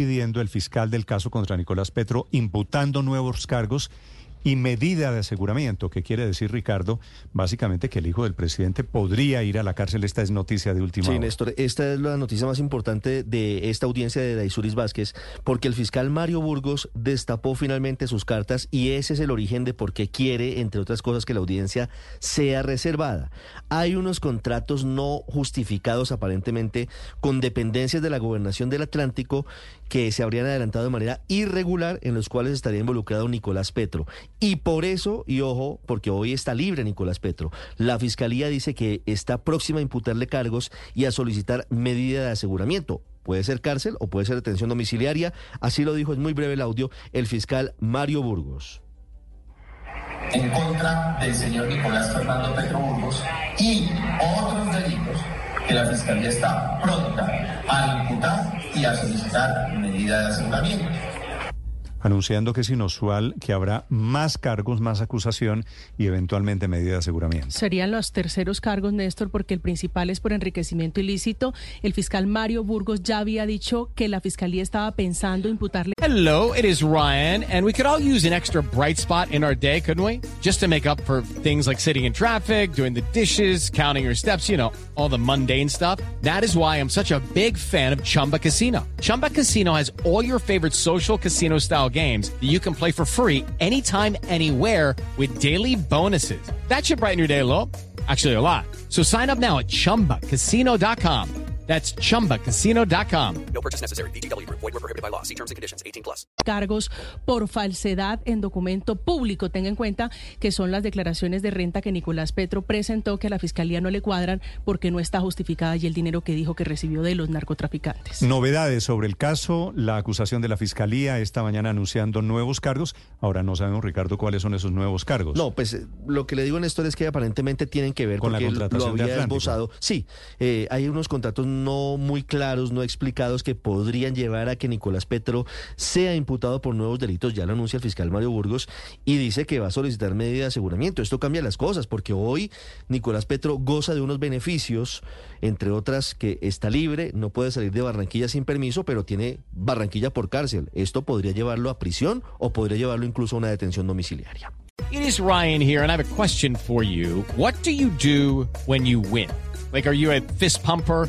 Pidiendo el fiscal del caso contra Nicolás Petro, imputando nuevos cargos y medida de aseguramiento, que quiere decir, Ricardo, básicamente que el hijo del presidente podría ir a la cárcel. Esta es noticia de última Sí, hora. Néstor, esta es la noticia más importante de esta audiencia de Daisuris Vázquez, porque el fiscal Mario Burgos destapó finalmente sus cartas y ese es el origen de por qué quiere, entre otras cosas, que la audiencia sea reservada. Hay unos contratos no justificados aparentemente con dependencias de la gobernación del Atlántico que se habrían adelantado de manera irregular en los cuales estaría involucrado Nicolás Petro. Y por eso, y ojo, porque hoy está libre Nicolás Petro, la fiscalía dice que está próxima a imputarle cargos y a solicitar medida de aseguramiento. Puede ser cárcel o puede ser detención domiciliaria. Así lo dijo, es muy breve el audio, el fiscal Mario Burgos. en contra del señor Nicolás Fernando Petro Burgos y otros delitos que la Fiscalía está pronta a imputar y a solicitar medida de aseguramiento. Anunciando que es inusual que habrá más cargos, más acusación y eventualmente medida de aseguramiento. Serían los terceros cargos, Néstor, porque el principal es por enriquecimiento ilícito. El fiscal Mario Burgos ya había dicho que la fiscalía estaba pensando imputarle. Hello, it is Ryan, and we could all use an extra bright spot in our day, couldn't we? Just to make up for things like sitting in traffic, doing the dishes, counting your steps, you know, all the mundane stuff. That is why I'm such a big fan of Chumba Casino. Chumba Casino has all your favorite social casino style games that you can play for free anytime, anywhere with daily bonuses. That should brighten your day a little. Actually, a lot. So sign up now at chumbacasino.com. That's chumbacasino.com. No purchase necessary. VGW Group. Void were prohibited by law. See terms and conditions. 18 plus. cargos por falsedad en documento público. Tenga en cuenta que son las declaraciones de renta que Nicolás Petro presentó que a la fiscalía no le cuadran porque no está justificada y el dinero que dijo que recibió de los narcotraficantes. Novedades sobre el caso, la acusación de la fiscalía esta mañana anunciando nuevos cargos. Ahora no sabemos, Ricardo, cuáles son esos nuevos cargos. No, pues eh, lo que le digo, Néstor, es que aparentemente tienen que ver Con la contratación lo de había Atlántico. esbozado. Sí, eh, hay unos contratos no muy claros, no explicados que podrían llevar a que Nicolás Petro sea imputado por nuevos delitos. Ya lo anuncia el fiscal Mario Burgos y dice que va a solicitar medida de aseguramiento. Esto cambia las cosas porque hoy Nicolás Petro goza de unos beneficios, entre otras que está libre, no puede salir de Barranquilla sin permiso, pero tiene Barranquilla por cárcel. Esto podría llevarlo a prisión o podría llevarlo incluso a una detención domiciliaria. It is Ryan here, and I have a question for you. What do you do when you win? Like, are you a fist pumper?